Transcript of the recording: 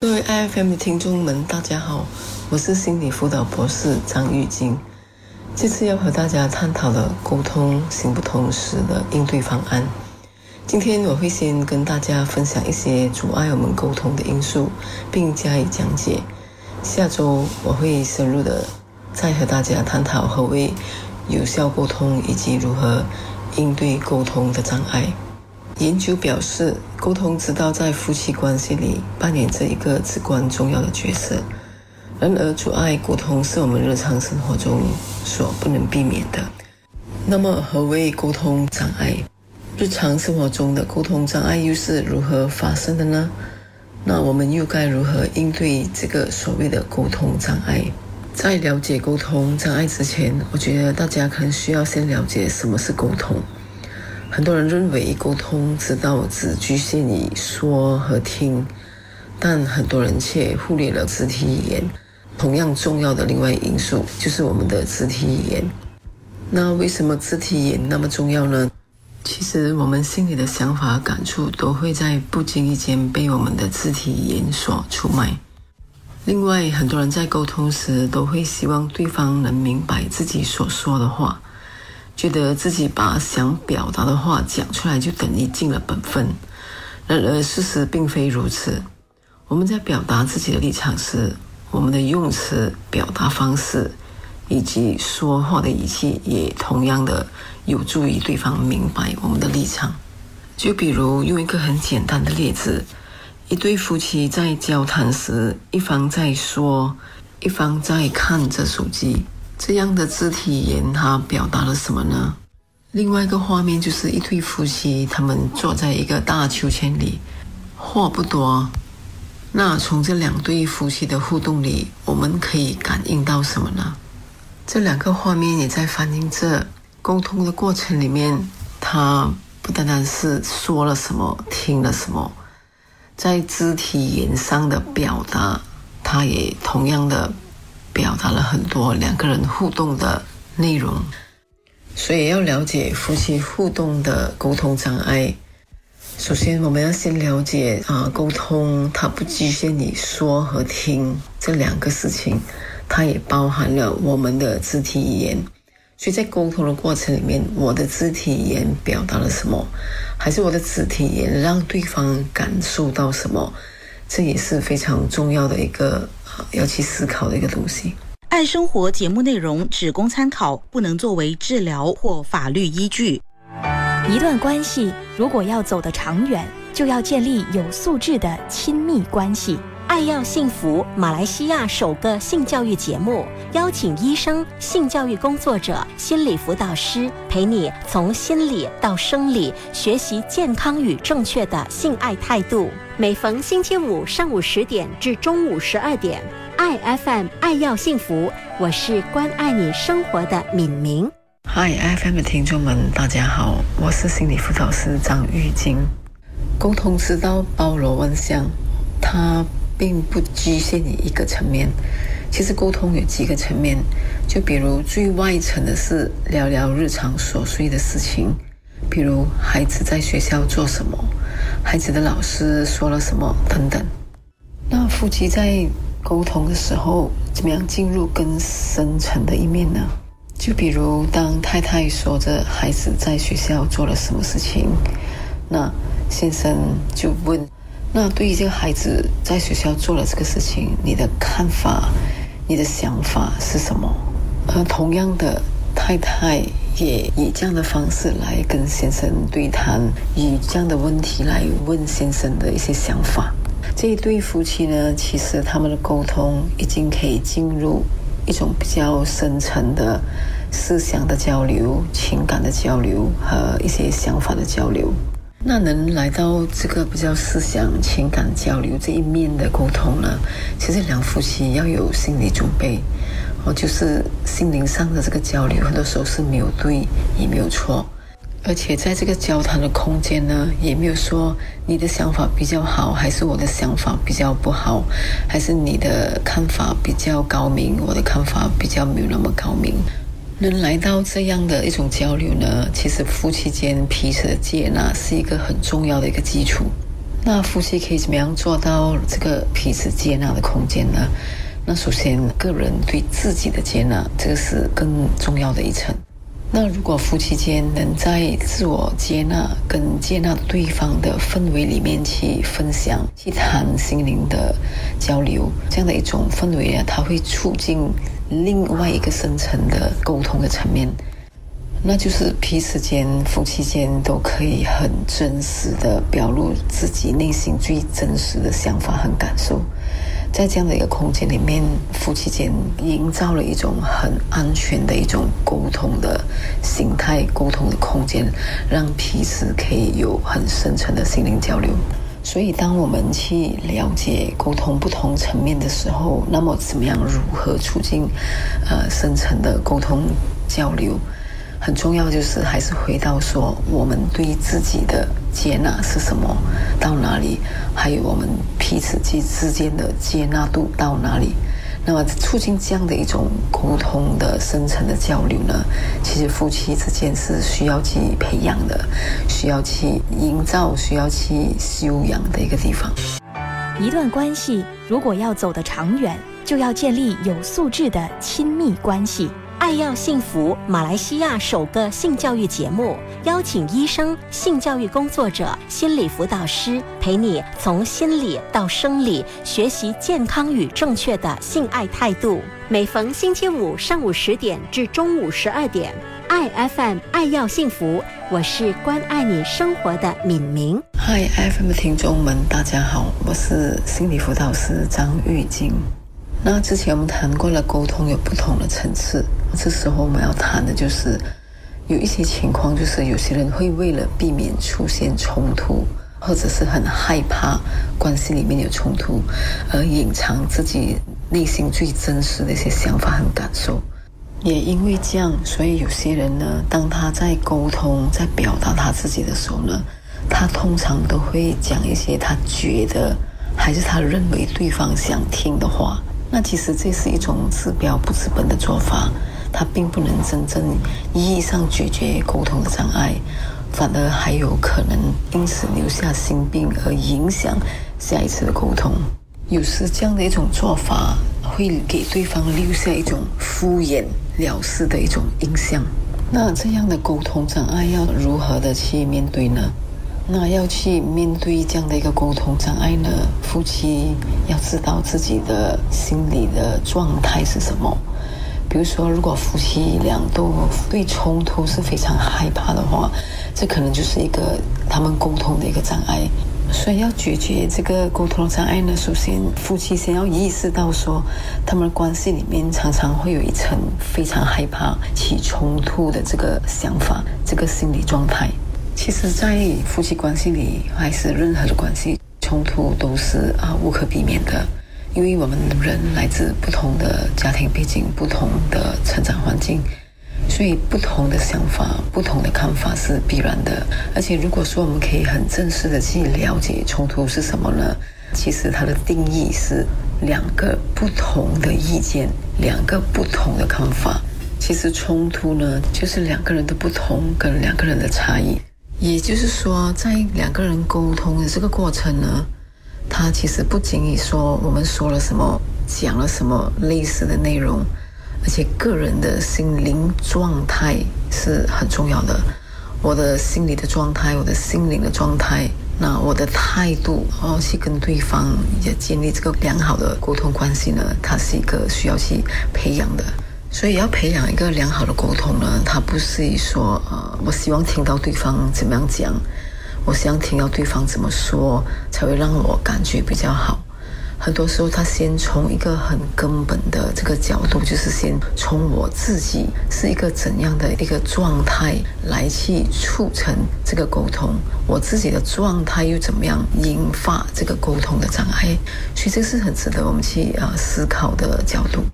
各位 IFM 的听众们，大家好，我是心理辅导博士张玉晶。这次要和大家探讨的沟通行不通时的应对方案。今天我会先跟大家分享一些阻碍我们沟通的因素，并加以讲解。下周我会深入的再和大家探讨何谓有效沟通，以及如何应对沟通的障碍。研究表示，沟通之道在夫妻关系里扮演着一个至关重要的角色。然而，阻碍沟通是我们日常生活中所不能避免的。那么，何为沟通障碍？日常生活中的沟通障碍又是如何发生的呢？那我们又该如何应对这个所谓的沟通障碍？在了解沟通障碍之前，我觉得大家可能需要先了解什么是沟通。很多人认为沟通之道只局限于说和听，但很多人却忽略了肢体语言。同样重要的另外因素就是我们的肢体语言。那为什么肢体语言那么重要呢？其实我们心里的想法、感触都会在不经意间被我们的肢体语言所出卖。另外，很多人在沟通时都会希望对方能明白自己所说的话。觉得自己把想表达的话讲出来就等于尽了本分，然而事实并非如此。我们在表达自己的立场时，我们的用词、表达方式以及说话的语气也同样的有助于对方明白我们的立场。就比如用一个很简单的例子：一对夫妻在交谈时，一方在说，一方在看着手机。这样的肢体语言，它表达了什么呢？另外一个画面就是一对夫妻，他们坐在一个大秋千里，话不多。那从这两对夫妻的互动里，我们可以感应到什么呢？这两个画面也在反映着沟通的过程里面，他不单单是说了什么，听了什么，在肢体语言上的表达，他也同样的。表达了很多两个人互动的内容，所以要了解夫妻互动的沟通障碍。首先，我们要先了解啊，沟通它不局限于说和听这两个事情，它也包含了我们的肢体语言。所以在沟通的过程里面，我的肢体语言表达了什么，还是我的肢体语言让对方感受到什么，这也是非常重要的一个。要去思考的一个东西。爱生活节目内容只供参考，不能作为治疗或法律依据。一段关系如果要走得长远，就要建立有素质的亲密关系。爱要幸福，马来西亚首个性教育节目，邀请医生、性教育工作者、心理辅导师陪你从心理到生理学习健康与正确的性爱态度。每逢星期五上午十点至中午十二点，爱 FM 爱要幸福，我是关爱你生活的敏明。嗨，FM 的听众们，大家好，我是心理辅导师张玉晶。沟通之道包罗万象，他。并不局限于一个层面，其实沟通有几个层面，就比如最外层的是聊聊日常琐碎的事情，比如孩子在学校做什么，孩子的老师说了什么等等。那夫妻在沟通的时候，怎么样进入更深层的一面呢？就比如当太太说着孩子在学校做了什么事情，那先生就问。那对于这个孩子在学校做了这个事情，你的看法、你的想法是什么？而同样的，太太也以这样的方式来跟先生对谈，以这样的问题来问先生的一些想法。这一对夫妻呢，其实他们的沟通已经可以进入一种比较深层的思想的交流、情感的交流和一些想法的交流。那能来到这个比较思想、情感交流这一面的沟通呢？其实两夫妻要有心理准备，哦，就是心灵上的这个交流，很多时候是没有对也没有错，而且在这个交谈的空间呢，也没有说你的想法比较好，还是我的想法比较不好，还是你的看法比较高明，我的看法比较没有那么高明。能来到这样的一种交流呢？其实夫妻间彼此的接纳是一个很重要的一个基础。那夫妻可以怎么样做到这个彼此接纳的空间呢？那首先，个人对自己的接纳，这个是更重要的一层。那如果夫妻间能在自我接纳跟接纳对方的氛围里面去分享、去谈心灵的交流，这样的一种氛围啊，它会促进另外一个深层的沟通的层面，那就是彼此间、夫妻间都可以很真实的表露自己内心最真实的想法和感受。在这样的一个空间里面，夫妻间营造了一种很安全的一种沟通的形态、沟通的空间，让彼此可以有很深层的心灵交流。所以，当我们去了解沟通不同层面的时候，那么怎么样如何促进呃深层的沟通交流？很重要，就是还是回到说，我们对自己的接纳是什么，到哪里，还有我们彼此之之间的接纳度到哪里。那么，促进这样的一种沟通的深层的交流呢？其实夫妻之间是需要去培养的，需要去营造，需要去修养的一个地方。一段关系如果要走得长远，就要建立有素质的亲密关系。爱要幸福，马来西亚首个性教育节目，邀请医生、性教育工作者、心理辅导师，陪你从心理到生理，学习健康与正确的性爱态度。每逢星期五上午十点至中午十二点，爱 FM 爱要幸福，我是关爱你生活的敏明。嗨，FM 的听众们，大家好，我是心理辅导师张玉晶。那之前我们谈过了，沟通有不同的层次。这时候我们要谈的就是，有一些情况，就是有些人会为了避免出现冲突，或者是很害怕关系里面有冲突，而隐藏自己内心最真实的一些想法和感受。也因为这样，所以有些人呢，当他在沟通、在表达他自己的时候呢，他通常都会讲一些他觉得还是他认为对方想听的话。那其实这是一种治标不治本的做法。它并不能真正意义上解决沟通的障碍，反而还有可能因此留下心病，而影响下一次的沟通。有时这样的一种做法会给对方留下一种敷衍了事的一种印象。那这样的沟通障碍要如何的去面对呢？那要去面对这样的一个沟通障碍呢？夫妻要知道自己的心理的状态是什么。比如说，如果夫妻俩都对冲突是非常害怕的话，这可能就是一个他们沟通的一个障碍。所以要解决这个沟通障碍呢，首先夫妻先要意识到说，他们的关系里面常常会有一层非常害怕起冲突的这个想法，这个心理状态。其实，在夫妻关系里，还是任何的关系，冲突都是啊无可避免的。因为我们人来自不同的家庭背景、不同的成长环境，所以不同的想法、不同的看法是必然的。而且，如果说我们可以很正式的去了解冲突是什么呢？其实它的定义是两个不同的意见、两个不同的看法。其实冲突呢，就是两个人的不同跟两个人的差异。也就是说，在两个人沟通的这个过程呢。它其实不仅仅说我们说了什么，讲了什么类似的内容，而且个人的心灵状态是很重要的。我的心理的状态，我的心灵的状态，那我的态度哦，去跟对方也建立这个良好的沟通关系呢，它是一个需要去培养的。所以要培养一个良好的沟通呢，它不是说呃，我希望听到对方怎么样讲。我想听到对方怎么说，才会让我感觉比较好。很多时候，他先从一个很根本的这个角度，就是先从我自己是一个怎样的一个状态来去促成这个沟通。我自己的状态又怎么样引发这个沟通的障碍？所以，这是很值得我们去啊思考的角度。